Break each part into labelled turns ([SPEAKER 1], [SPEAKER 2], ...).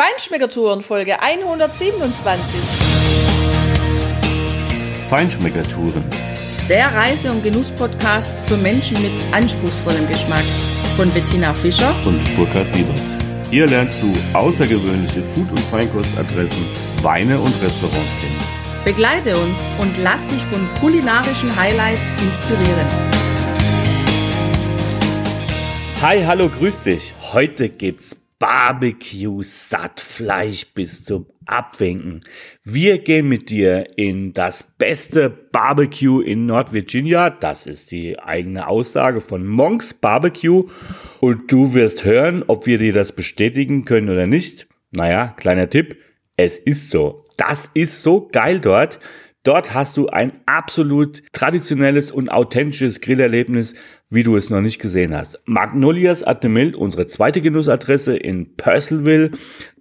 [SPEAKER 1] Feinschmeckertouren Folge 127.
[SPEAKER 2] Feinschmeckertouren.
[SPEAKER 1] Der Reise- und Genuss-Podcast für Menschen mit anspruchsvollem Geschmack von Bettina Fischer
[SPEAKER 2] und Burkhard Siebert. Hier lernst du außergewöhnliche Food- und Feinkostadressen, Weine und Restaurants kennen.
[SPEAKER 1] Begleite uns und lass dich von kulinarischen Highlights inspirieren.
[SPEAKER 2] Hi, hallo, grüß dich. Heute gibt's Barbecue Sattfleisch bis zum Abwinken. Wir gehen mit dir in das beste Barbecue in Nordvirginia. Das ist die eigene Aussage von Monks Barbecue. Und du wirst hören, ob wir dir das bestätigen können oder nicht. Naja, kleiner Tipp. Es ist so. Das ist so geil dort. Dort hast du ein absolut traditionelles und authentisches Grillerlebnis, wie du es noch nicht gesehen hast. Magnolias at the Mill, unsere zweite Genussadresse in Purcellville.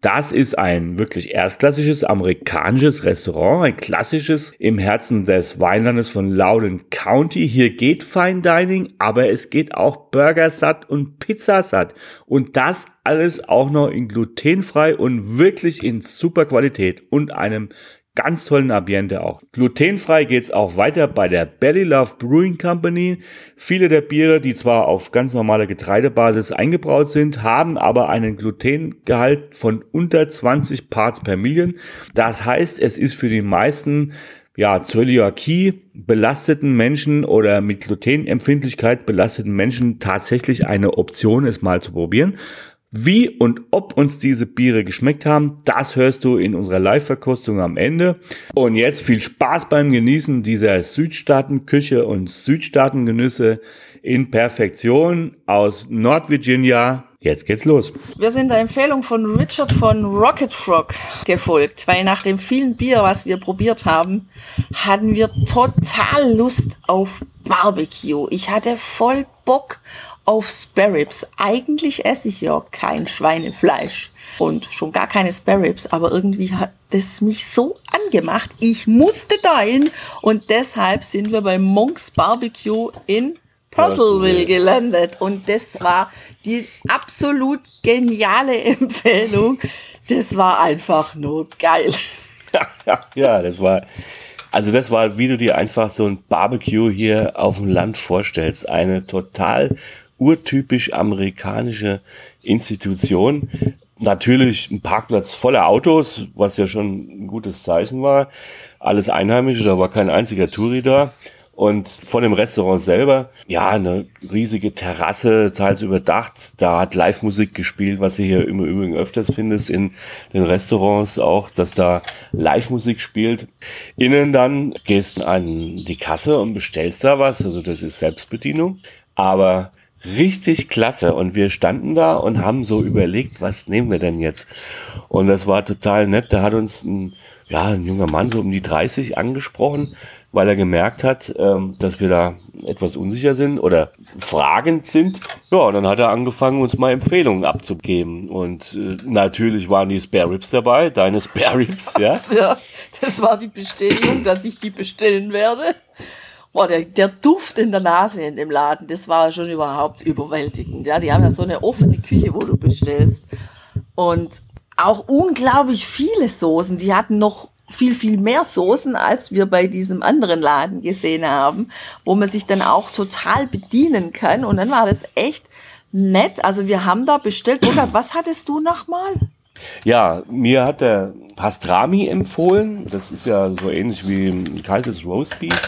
[SPEAKER 2] Das ist ein wirklich erstklassisches amerikanisches Restaurant, ein klassisches im Herzen des Weinlandes von Loudoun County. Hier geht Fine Dining, aber es geht auch Burgersatt und Pizzasatt. Und das alles auch noch in glutenfrei und wirklich in super Qualität und einem ganz tollen Ambiente auch. Glutenfrei geht's auch weiter bei der Belly Love Brewing Company. Viele der Biere, die zwar auf ganz normaler Getreidebasis eingebraut sind, haben aber einen Glutengehalt von unter 20 Parts per Million. Das heißt, es ist für die meisten ja, Zöliakie belasteten Menschen oder mit Glutenempfindlichkeit belasteten Menschen tatsächlich eine Option, es mal zu probieren. Wie und ob uns diese Biere geschmeckt haben, das hörst du in unserer Live-Verkostung am Ende. Und jetzt viel Spaß beim Genießen dieser Südstaatenküche und Südstaatengenüsse in Perfektion aus Nordvirginia. Jetzt geht's los.
[SPEAKER 1] Wir sind der Empfehlung von Richard von Rocket Frog gefolgt, weil nach dem vielen Bier, was wir probiert haben, hatten wir total Lust auf Barbecue. Ich hatte voll Bock auf Sparrows. Eigentlich esse ich ja kein Schweinefleisch und schon gar keine Sparrows, aber irgendwie hat das mich so angemacht. Ich musste dahin und deshalb sind wir bei Monks Barbecue in Purcellville gelandet und das war die absolut geniale Empfehlung. Das war einfach nur geil.
[SPEAKER 2] ja, das war, also das war, wie du dir einfach so ein Barbecue hier auf dem Land vorstellst. Eine total urtypisch amerikanische Institution. Natürlich ein Parkplatz voller Autos, was ja schon ein gutes Zeichen war. Alles Einheimische, da war kein einziger Touri da. Und vor dem Restaurant selber, ja, eine riesige Terrasse, teils überdacht. Da hat Live-Musik gespielt, was du hier im Übrigen öfters findest in den Restaurants auch, dass da Live-Musik spielt. Innen dann gehst du an die Kasse und bestellst da was. Also das ist Selbstbedienung. Aber richtig klasse. Und wir standen da und haben so überlegt, was nehmen wir denn jetzt? Und das war total nett. Da hat uns ein, ja, ein junger Mann so um die 30 angesprochen weil er gemerkt hat, ähm, dass wir da etwas unsicher sind oder fragend sind. Ja, und dann hat er angefangen, uns mal Empfehlungen abzugeben. Und äh, natürlich waren die Spare Ribs dabei, deine Spare Ribs, ja.
[SPEAKER 1] ja. Das war die Bestätigung, dass ich die bestellen werde. Boah, der, der Duft in der Nase in dem Laden, das war schon überhaupt überwältigend. Ja, die haben ja so eine offene Küche, wo du bestellst. Und auch unglaublich viele Soßen. Die hatten noch viel, viel mehr Soßen, als wir bei diesem anderen Laden gesehen haben, wo man sich dann auch total bedienen kann. Und dann war das echt nett. Also wir haben da bestellt. Burkhard, was hattest du nochmal?
[SPEAKER 2] Ja, mir hat der Pastrami empfohlen. Das ist ja so ähnlich wie ein kaltes Roastbeef.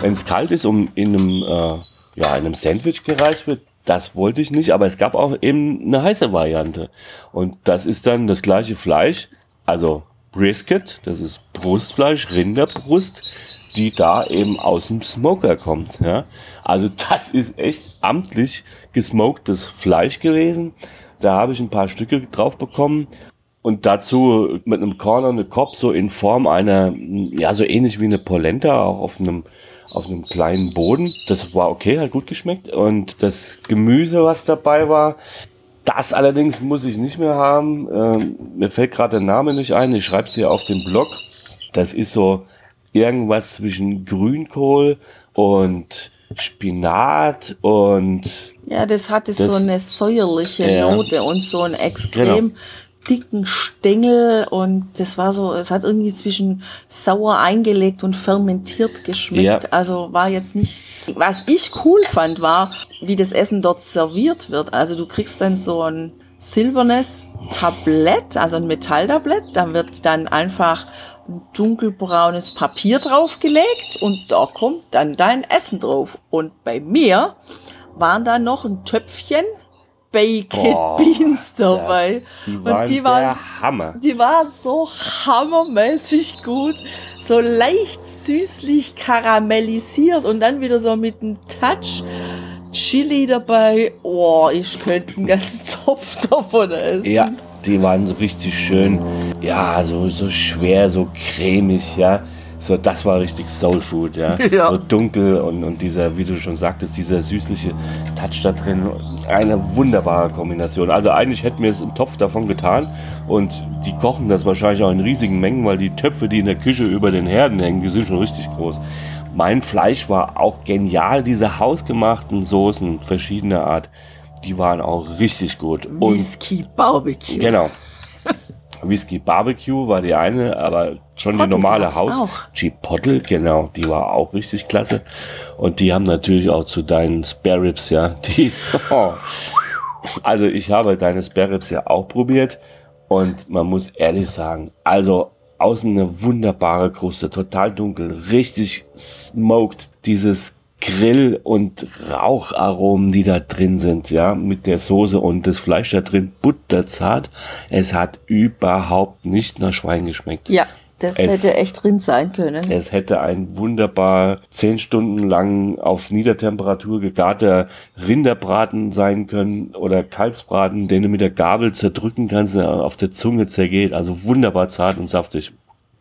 [SPEAKER 2] Wenn es kalt ist und in einem, äh, ja, in einem Sandwich gereicht wird, das wollte ich nicht, aber es gab auch eben eine heiße Variante. Und das ist dann das gleiche Fleisch, also Brisket, das ist Brustfleisch, Rinderbrust, die da eben aus dem Smoker kommt. Ja? Also das ist echt amtlich gesmoktes Fleisch gewesen. Da habe ich ein paar Stücke drauf bekommen und dazu mit einem Corner eine Kopf so in Form einer, ja so ähnlich wie eine Polenta, auch auf einem auf einem kleinen Boden. Das war okay, hat gut geschmeckt. Und das Gemüse, was dabei war, das allerdings muss ich nicht mehr haben. Ähm, mir fällt gerade der Name nicht ein. Ich schreibe es hier auf dem Blog. Das ist so irgendwas zwischen Grünkohl und Spinat und
[SPEAKER 1] ja, das hatte das, so eine säuerliche ja, Note und so ein extrem genau. Dicken Stängel und das war so, es hat irgendwie zwischen sauer eingelegt und fermentiert geschmeckt. Ja. Also war jetzt nicht. Was ich cool fand, war, wie das Essen dort serviert wird. Also du kriegst dann so ein silbernes Tablett, also ein Metalltablett, da wird dann einfach ein dunkelbraunes Papier draufgelegt und da kommt dann dein Essen drauf. Und bei mir waren da noch ein Töpfchen Baked oh, Beans dabei.
[SPEAKER 2] Das, die waren, und die waren Hammer.
[SPEAKER 1] Die waren so hammermäßig gut. So leicht süßlich karamellisiert und dann wieder so mit einem Touch Chili dabei. Oh, ich könnte einen ganzen Topf davon essen.
[SPEAKER 2] Ja, die waren so richtig schön. Ja, so, so schwer, so cremig, ja. So, das war richtig Soul Food, ja. ja. So dunkel und, und dieser, wie du schon sagtest, dieser süßliche Touch da drin. Eine wunderbare Kombination. Also eigentlich hätten wir es im Topf davon getan und die kochen das wahrscheinlich auch in riesigen Mengen, weil die Töpfe, die in der Küche über den Herden hängen, die sind schon richtig groß. Mein Fleisch war auch genial, diese hausgemachten Soßen verschiedener Art, die waren auch richtig gut.
[SPEAKER 1] Whisky Barbecue.
[SPEAKER 2] Genau. Whisky Barbecue war die eine, aber schon Pottel die normale Haus. Chipotle, genau, die war auch richtig klasse. Und die haben natürlich auch zu deinen Spare Ribs, ja, die, oh. also ich habe deine Spare Ribs ja auch probiert und man muss ehrlich sagen, also außen eine wunderbare Kruste, total dunkel, richtig smoked, dieses Grill- und Raucharomen, die da drin sind, ja, mit der Soße und das Fleisch da drin, butterzart. Es hat überhaupt nicht nach Schwein geschmeckt.
[SPEAKER 1] Ja. Das es, hätte echt drin sein können.
[SPEAKER 2] Es hätte ein wunderbar zehn Stunden lang auf Niedertemperatur gegarter Rinderbraten sein können oder Kalbsbraten, den du mit der Gabel zerdrücken kannst, auf der Zunge zergeht. Also wunderbar zart und saftig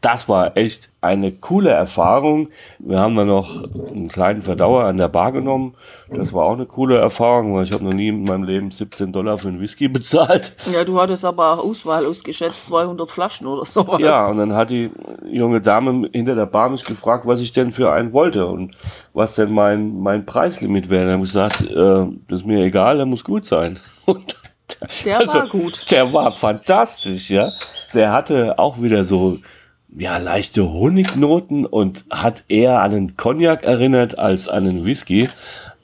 [SPEAKER 2] das war echt eine coole Erfahrung. Wir haben dann noch einen kleinen Verdauer an der Bar genommen. Das war auch eine coole Erfahrung, weil ich habe noch nie in meinem Leben 17 Dollar für einen Whisky bezahlt.
[SPEAKER 1] Ja, du hattest aber auch Auswahl ausgeschätzt, 200 Flaschen oder sowas.
[SPEAKER 2] Ja, und dann hat die junge Dame hinter der Bar mich gefragt, was ich denn für einen wollte und was denn mein, mein Preislimit wäre. Dann habe ich gesagt, äh, das ist mir egal, der muss gut sein. Und
[SPEAKER 1] der also, war gut.
[SPEAKER 2] Der war fantastisch, ja. Der hatte auch wieder so ja, leichte Honignoten und hat eher an einen Cognac erinnert als an einen Whisky.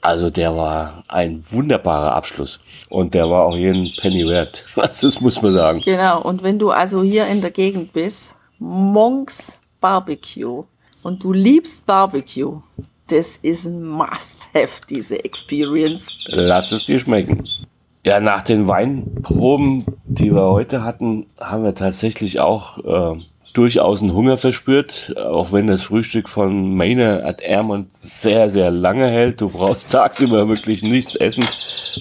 [SPEAKER 2] Also der war ein wunderbarer Abschluss. Und der war auch jeden Penny wert. Das muss man sagen.
[SPEAKER 1] Genau. Und wenn du also hier in der Gegend bist, Monks Barbecue und du liebst Barbecue, das ist ein Must-Have, diese Experience.
[SPEAKER 2] Lass es dir schmecken. Ja, nach den Weinproben, die wir heute hatten, haben wir tatsächlich auch äh, durchaus einen Hunger verspürt, auch wenn das Frühstück von Maynard at Ermont sehr, sehr lange hält. Du brauchst tagsüber wirklich nichts essen.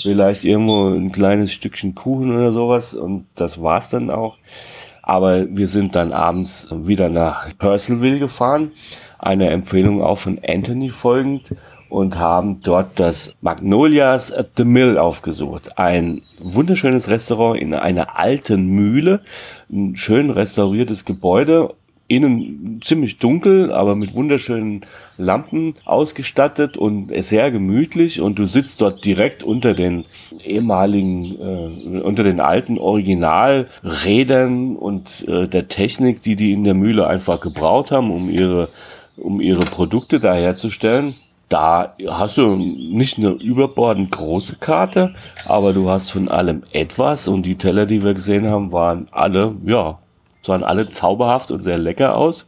[SPEAKER 2] Vielleicht irgendwo ein kleines Stückchen Kuchen oder sowas und das war's dann auch. Aber wir sind dann abends wieder nach Purcellville gefahren. Eine Empfehlung auch von Anthony folgend und haben dort das Magnolias at the Mill aufgesucht. Ein wunderschönes Restaurant in einer alten Mühle, ein schön restauriertes Gebäude, innen ziemlich dunkel, aber mit wunderschönen Lampen ausgestattet und sehr gemütlich und du sitzt dort direkt unter den ehemaligen, äh, unter den alten Originalrädern und äh, der Technik, die die in der Mühle einfach gebraucht haben, um ihre um ihre Produkte da herzustellen da hast du nicht eine überbordend große Karte, aber du hast von allem etwas und die Teller, die wir gesehen haben, waren alle, ja, sahen alle zauberhaft und sehr lecker aus.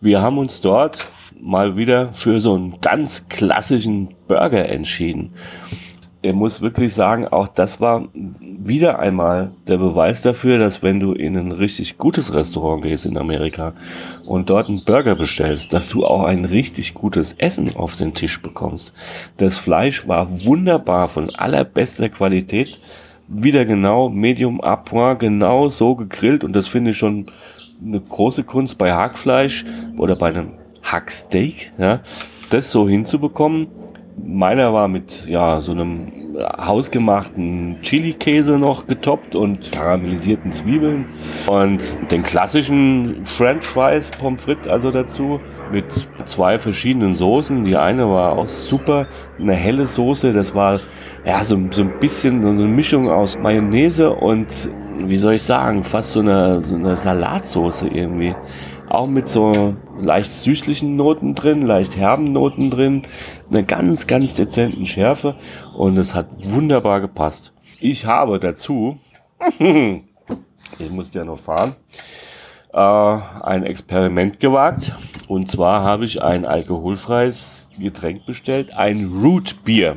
[SPEAKER 2] Wir haben uns dort mal wieder für so einen ganz klassischen Burger entschieden er muss wirklich sagen, auch das war wieder einmal der Beweis dafür, dass wenn du in ein richtig gutes Restaurant gehst in Amerika und dort einen Burger bestellst, dass du auch ein richtig gutes Essen auf den Tisch bekommst. Das Fleisch war wunderbar von allerbester Qualität, wieder genau Medium à point, genau so gegrillt. Und das finde ich schon eine große Kunst bei Hackfleisch oder bei einem Hacksteak, ja, das so hinzubekommen Meiner war mit ja so einem hausgemachten Chili-Käse noch getoppt und karamellisierten Zwiebeln und den klassischen French Fries Pommes frites also dazu mit zwei verschiedenen Soßen. Die eine war auch super, eine helle Soße, das war ja so, so ein bisschen so eine Mischung aus Mayonnaise und wie soll ich sagen, fast so eine, so eine Salatsoße irgendwie. Auch mit so leicht süßlichen Noten drin, leicht herben Noten drin, eine ganz, ganz dezenten Schärfe und es hat wunderbar gepasst. Ich habe dazu, ich musste ja noch fahren, äh, ein Experiment gewagt und zwar habe ich ein alkoholfreies Getränk bestellt, ein Root Beer.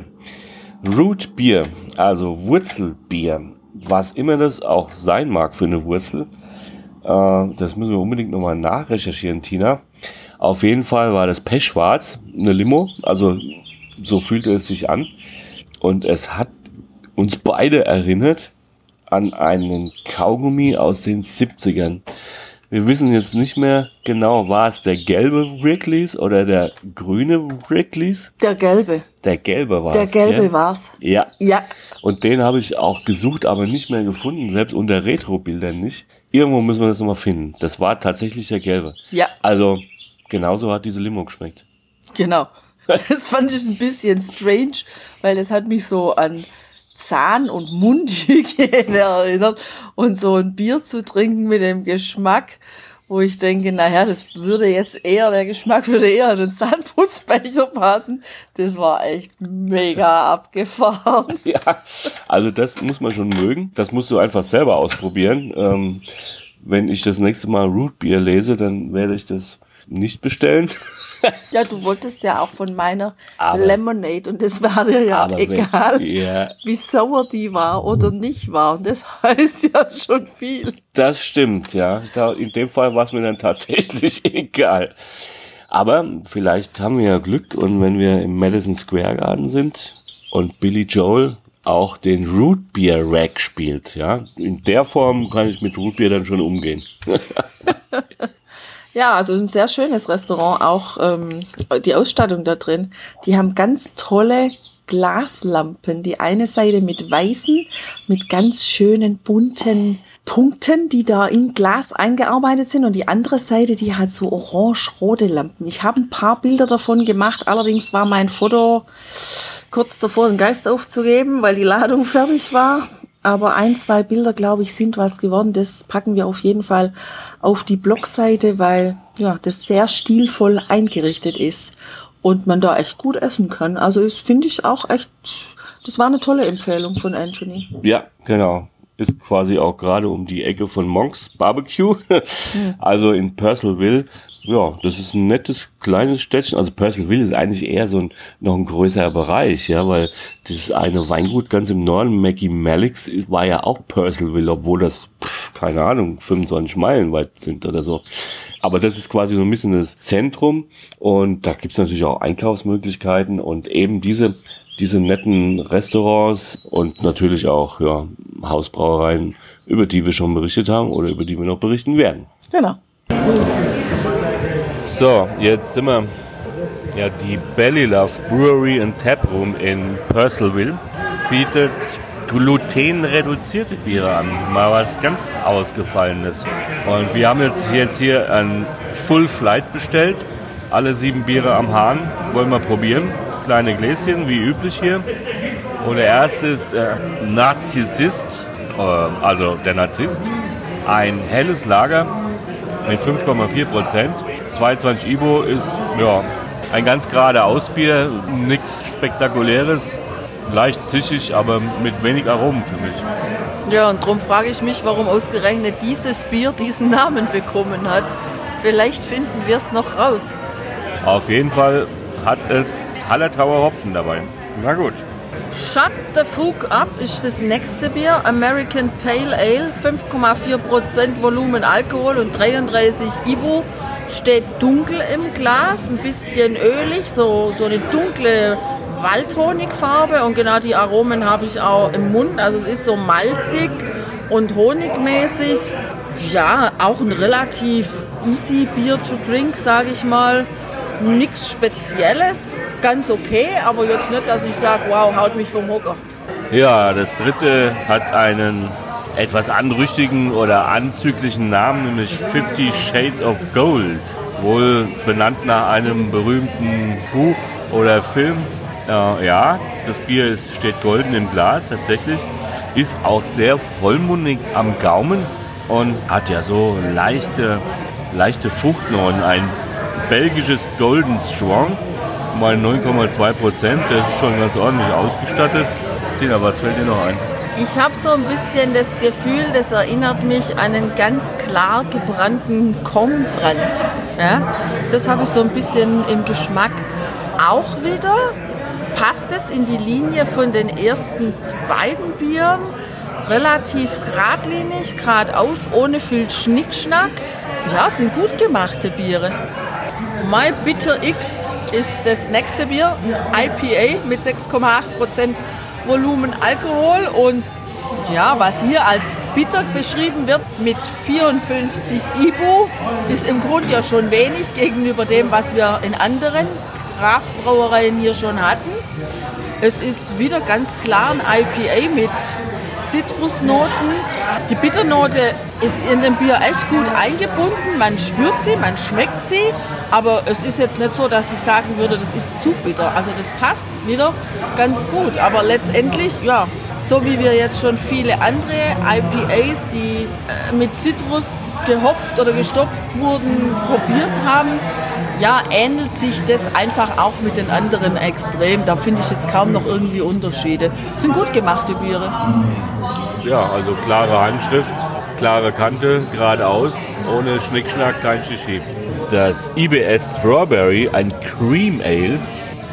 [SPEAKER 2] Root Beer, also Wurzelbier, was immer das auch sein mag für eine Wurzel. Äh, das müssen wir unbedingt nochmal nachrecherchieren, Tina. Auf jeden Fall war das Pechschwarz, eine Limo, also so fühlte es sich an. Und es hat uns beide erinnert an einen Kaugummi aus den 70ern. Wir wissen jetzt nicht mehr genau, war es der gelbe Wrigley's oder der grüne Wrigley's?
[SPEAKER 1] Der gelbe.
[SPEAKER 2] Der gelbe war
[SPEAKER 1] Der
[SPEAKER 2] es.
[SPEAKER 1] gelbe
[SPEAKER 2] gell?
[SPEAKER 1] war's.
[SPEAKER 2] Ja.
[SPEAKER 1] Ja.
[SPEAKER 2] Und den habe ich auch gesucht, aber nicht mehr gefunden, selbst unter Retro-Bildern nicht. Irgendwo müssen wir das nochmal finden. Das war tatsächlich der gelbe.
[SPEAKER 1] Ja.
[SPEAKER 2] Also, genauso hat diese Limo geschmeckt.
[SPEAKER 1] Genau. Das fand ich ein bisschen strange, weil das hat mich so an Zahn- und Mundhygiene erinnert und so ein Bier zu trinken mit dem Geschmack, wo ich denke, naja, das würde jetzt eher, der Geschmack würde eher in einen Zahnputzbecher passen. Das war echt mega abgefahren.
[SPEAKER 2] Ja, also das muss man schon mögen. Das musst du einfach selber ausprobieren. Ähm, wenn ich das nächste Mal Root Beer lese, dann werde ich das nicht bestellen.
[SPEAKER 1] Ja, du wolltest ja auch von meiner
[SPEAKER 2] Aber-
[SPEAKER 1] Lemonade und das war dir ja egal,
[SPEAKER 2] ja.
[SPEAKER 1] wie sauer die war oder nicht war. Und das heißt ja schon viel.
[SPEAKER 2] Das stimmt, ja. In dem Fall war es mir dann tatsächlich egal. Aber vielleicht haben wir ja Glück und wenn wir im Madison Square Garden sind und Billy Joel auch den Root Beer Rack spielt, ja. In der Form kann ich mit Root Beer dann schon umgehen.
[SPEAKER 1] Ja, also ein sehr schönes Restaurant, auch ähm, die Ausstattung da drin. Die haben ganz tolle Glaslampen. Die eine Seite mit weißen, mit ganz schönen bunten Punkten, die da in Glas eingearbeitet sind und die andere Seite, die hat so orange-rote Lampen. Ich habe ein paar Bilder davon gemacht, allerdings war mein Foto kurz davor, den Geist aufzugeben, weil die Ladung fertig war. Aber ein, zwei Bilder, glaube ich, sind was geworden. Das packen wir auf jeden Fall auf die Blogseite, weil ja, das sehr stilvoll eingerichtet ist und man da echt gut essen kann. Also ist, finde ich auch echt, das war eine tolle Empfehlung von Anthony.
[SPEAKER 2] Ja, genau. Ist quasi auch gerade um die Ecke von Monks Barbecue. also in Purcellville. Ja, das ist ein nettes kleines Städtchen. Also Purcellville ist eigentlich eher so ein noch ein größerer Bereich, ja, weil dieses eine Weingut ganz im Norden, Maggie Malix, war ja auch Purcellville, obwohl das, pff, keine Ahnung, 25 Meilen weit sind oder so. Aber das ist quasi so ein bisschen das Zentrum und da gibt's natürlich auch Einkaufsmöglichkeiten und eben diese diese netten Restaurants und natürlich auch ja, Hausbrauereien, über die wir schon berichtet haben oder über die wir noch berichten werden.
[SPEAKER 1] Genau.
[SPEAKER 2] So, jetzt sind wir ja die Belly Love Brewery and Taproom in Purcellville bietet glutenreduzierte Biere an. Mal was ganz Ausgefallenes. Und wir haben jetzt, jetzt hier ein Full Flight bestellt. Alle sieben Biere am Hahn. Wollen wir probieren. Kleine Gläschen, wie üblich hier. Und der erste ist der Narzissist, äh, also der Narzisst. Ein helles Lager mit 5,4 Prozent. 22 Ibo ist ja ein ganz gerade Ausbier, nichts Spektakuläres, leicht zischig, aber mit wenig Aromen für mich.
[SPEAKER 1] Ja, und darum frage ich mich, warum ausgerechnet dieses Bier diesen Namen bekommen hat. Vielleicht finden wir es noch raus.
[SPEAKER 2] Auf jeden Fall hat es Hallertauer Hopfen dabei. Na gut.
[SPEAKER 1] Shut the Fuck Up ist das nächste Bier. American Pale Ale, 5,4% Volumen Alkohol und 33 Ibu. Steht dunkel im Glas, ein bisschen ölig, so, so eine dunkle Waldhonigfarbe. Und genau die Aromen habe ich auch im Mund. Also es ist so malzig und honigmäßig. Ja, auch ein relativ easy Bier to drink, sage ich mal. Nichts Spezielles, ganz okay, aber jetzt nicht, dass ich sage, wow, haut mich vom Hocker.
[SPEAKER 2] Ja, das dritte hat einen etwas anrüchigen oder anzüglichen Namen, nämlich Fifty Shades of Gold. Wohl benannt nach einem berühmten Buch oder Film. Äh, ja, das Bier ist, steht golden im Glas tatsächlich. ist auch sehr vollmundig am Gaumen und hat ja so leichte, leichte Fruchtnoten. Ein belgisches Golden Strong, mal 9,2 Prozent, der ist schon ganz ordentlich ausgestattet. Tina, was fällt dir noch ein?
[SPEAKER 1] Ich habe so ein bisschen das Gefühl, das erinnert mich an einen ganz klar gebrannten Kornbrand. Ja? Das habe ich so ein bisschen im Geschmack. Auch wieder passt es in die Linie von den ersten beiden Bieren. Relativ geradlinig, geradeaus, ohne viel Schnickschnack. Ja, sind gut gemachte Biere. My Bitter X ist das nächste Bier, ein IPA mit 6,8% Volumen Alkohol und ja, was hier als bitter beschrieben wird mit 54 IBU, ist im Grunde ja schon wenig gegenüber dem, was wir in anderen Kraftbrauereien hier schon hatten. Es ist wieder ganz klar ein IPA mit Zitrusnoten. Die Bitternote ist in dem Bier echt gut eingebunden. Man spürt sie, man schmeckt sie, aber es ist jetzt nicht so, dass ich sagen würde, das ist zu bitter. Also das passt wieder ganz gut. Aber letztendlich, ja, so wie wir jetzt schon viele andere IPAs, die äh, mit Zitrus gehopft oder gestopft wurden, probiert haben, ja, ähnelt sich das einfach auch mit den anderen extrem. Da finde ich jetzt kaum noch irgendwie Unterschiede. Das sind gut gemachte Biere.
[SPEAKER 2] Ja, also klare Handschrift, klare Kante, geradeaus, ohne Schnickschnack, kein Shishi. Das IBS Strawberry, ein Cream Ale,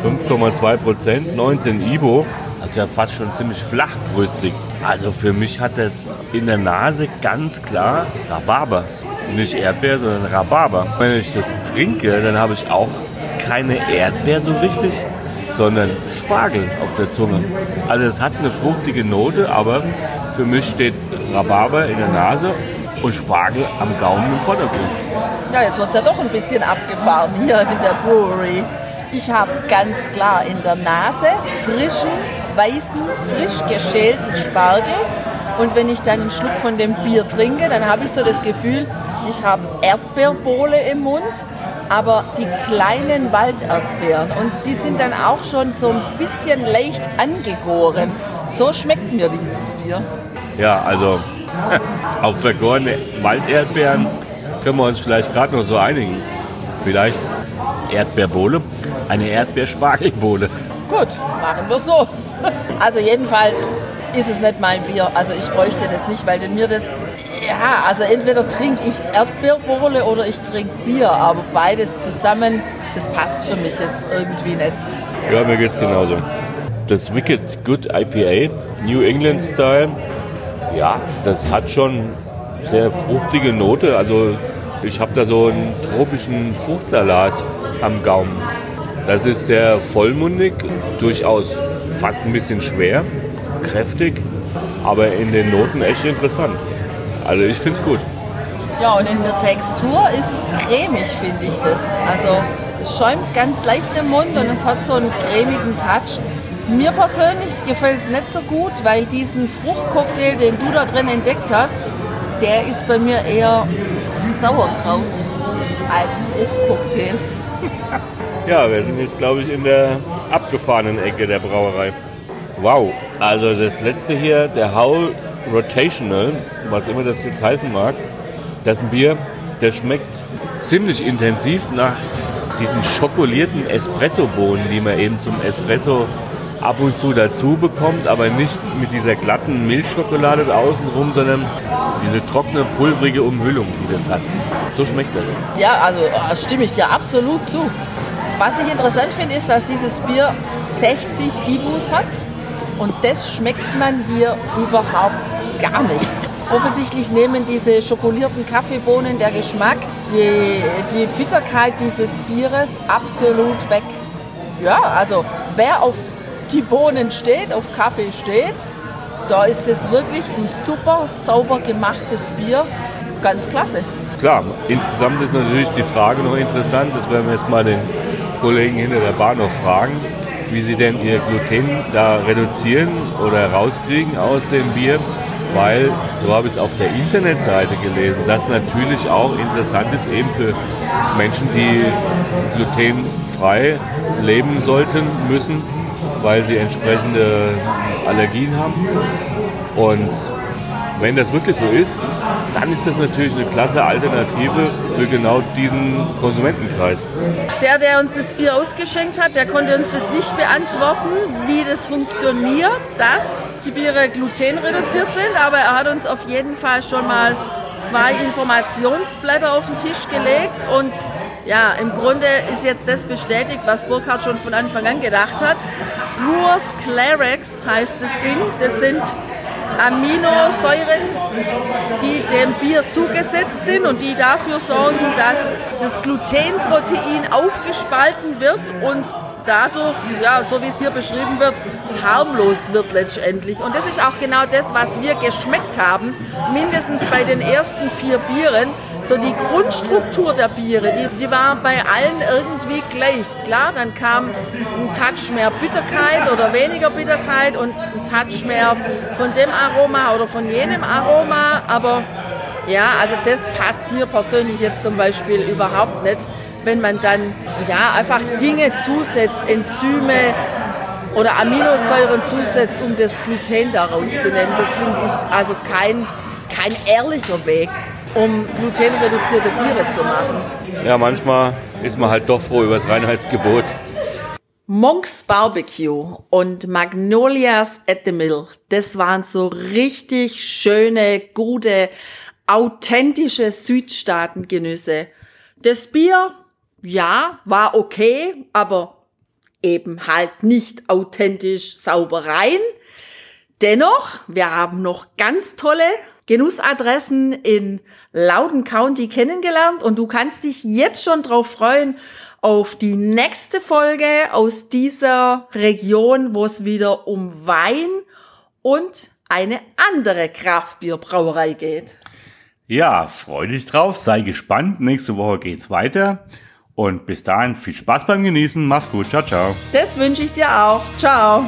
[SPEAKER 2] 5,2 Prozent, 19 Ibo, also ja fast schon ziemlich flachbrüstig. Also für mich hat das in der Nase ganz klar Rhabarber nicht Erdbeer, sondern Rhabarber. Wenn ich das trinke, dann habe ich auch keine Erdbeer so richtig, sondern Spargel auf der Zunge. Also es hat eine fruchtige Note, aber für mich steht Rhabarber in der Nase und Spargel am Gaumen im Vordergrund.
[SPEAKER 1] Ja, jetzt wird es ja doch ein bisschen abgefahren hier in der Brewery. Ich habe ganz klar in der Nase frischen, weißen, frisch geschälten Spargel. Und wenn ich dann einen Schluck von dem Bier trinke, dann habe ich so das Gefühl, ich habe Erdbeerbohle im Mund, aber die kleinen Walderdbeeren. Und die sind dann auch schon so ein bisschen leicht angegoren. So schmeckt mir dieses Bier.
[SPEAKER 2] Ja, also auf vergorene Walderdbeeren können wir uns vielleicht gerade noch so einigen. Vielleicht Erdbeerbohle, eine Erdbeerspargelbohle.
[SPEAKER 1] Gut, machen wir so. Also jedenfalls ist es nicht mein Bier. Also ich bräuchte das nicht, weil mir das ja, also entweder trinke ich Erdbeerbohle oder ich trinke Bier, aber beides zusammen, das passt für mich jetzt irgendwie nicht.
[SPEAKER 2] Ja, mir geht's genauso. Das Wicked Good IPA, New England Style, ja, das hat schon sehr fruchtige Note. Also ich habe da so einen tropischen Fruchtsalat am Gaumen. Das ist sehr vollmundig, durchaus fast ein bisschen schwer, kräftig, aber in den Noten echt interessant. Also ich finde es gut.
[SPEAKER 1] Ja, und in der Textur ist es cremig, finde ich das. Also es schäumt ganz leicht im Mund und es hat so einen cremigen Touch. Mir persönlich gefällt es nicht so gut, weil diesen Fruchtcocktail, den du da drin entdeckt hast, der ist bei mir eher Sauerkraut als Fruchtcocktail.
[SPEAKER 2] Ja, wir sind jetzt, glaube ich, in der abgefahrenen Ecke der Brauerei. Wow, also das letzte hier, der Howl Rotational, was immer das jetzt heißen mag, das ist ein Bier, der schmeckt ziemlich intensiv nach diesen schokolierten Espresso-Bohnen, die man eben zum Espresso ab und zu dazu bekommt, aber nicht mit dieser glatten Milchschokolade außenrum, sondern diese trockene, pulverige Umhüllung, die das hat. So schmeckt das.
[SPEAKER 1] Ja, also äh, stimme ich dir absolut zu. Was ich interessant finde, ist, dass dieses Bier 60 Ibus hat. Und das schmeckt man hier überhaupt gar nicht. Offensichtlich nehmen diese schokolierten Kaffeebohnen der Geschmack, die, die Bitterkeit dieses Bieres absolut weg. Ja, also wer auf die Bohnen steht, auf Kaffee steht, da ist es wirklich ein super sauber gemachtes Bier. Ganz klasse.
[SPEAKER 2] Klar, insgesamt ist natürlich die Frage noch interessant, das werden wir jetzt mal den Kollegen hinter der Bar noch fragen, wie sie denn ihr Gluten da reduzieren oder rauskriegen aus dem Bier weil, so habe ich es auf der Internetseite gelesen, das natürlich auch interessant ist eben für Menschen, die glutenfrei leben sollten, müssen, weil sie entsprechende Allergien haben. Und wenn das wirklich so ist, dann ist das natürlich eine klasse Alternative für genau diesen Konsumentenkreis.
[SPEAKER 1] Der, der uns das Bier ausgeschenkt hat, der konnte uns das nicht beantworten, wie das funktioniert, dass die Biere glutenreduziert sind, aber er hat uns auf jeden Fall schon mal zwei Informationsblätter auf den Tisch gelegt und ja, im Grunde ist jetzt das bestätigt, was Burkhardt schon von Anfang an gedacht hat. Brewers Clarex heißt das Ding. Das sind Aminosäuren, die dem Bier zugesetzt sind und die dafür sorgen, dass das Glutenprotein aufgespalten wird und dadurch, ja, so wie es hier beschrieben wird, harmlos wird letztendlich. Und das ist auch genau das, was wir geschmeckt haben, mindestens bei den ersten vier Bieren so die Grundstruktur der Biere, die, die war bei allen irgendwie gleich. Klar, dann kam ein Touch mehr Bitterkeit oder weniger Bitterkeit und ein Touch mehr von dem Aroma oder von jenem Aroma, aber ja, also das passt mir persönlich jetzt zum Beispiel überhaupt nicht, wenn man dann ja einfach Dinge zusetzt, Enzyme oder Aminosäuren zusetzt, um das Gluten daraus zu nehmen. Das finde ich also kein, kein ehrlicher Weg um glutenreduzierte Biere zu machen.
[SPEAKER 2] Ja, manchmal ist man halt doch froh über das Reinheitsgebot.
[SPEAKER 1] Monks Barbecue und Magnolias at the Mill, das waren so richtig schöne, gute, authentische Südstaatengenüsse. Das Bier, ja, war okay, aber eben halt nicht authentisch sauber rein. Dennoch, wir haben noch ganz tolle Genussadressen in Loudon County kennengelernt und du kannst dich jetzt schon drauf freuen auf die nächste Folge aus dieser Region, wo es wieder um Wein und eine andere Kraftbierbrauerei geht.
[SPEAKER 2] Ja, freu dich drauf, sei gespannt. Nächste Woche geht's weiter. Und bis dahin viel Spaß beim Genießen. Mach's gut. Ciao, ciao.
[SPEAKER 1] Das wünsche ich dir auch. Ciao.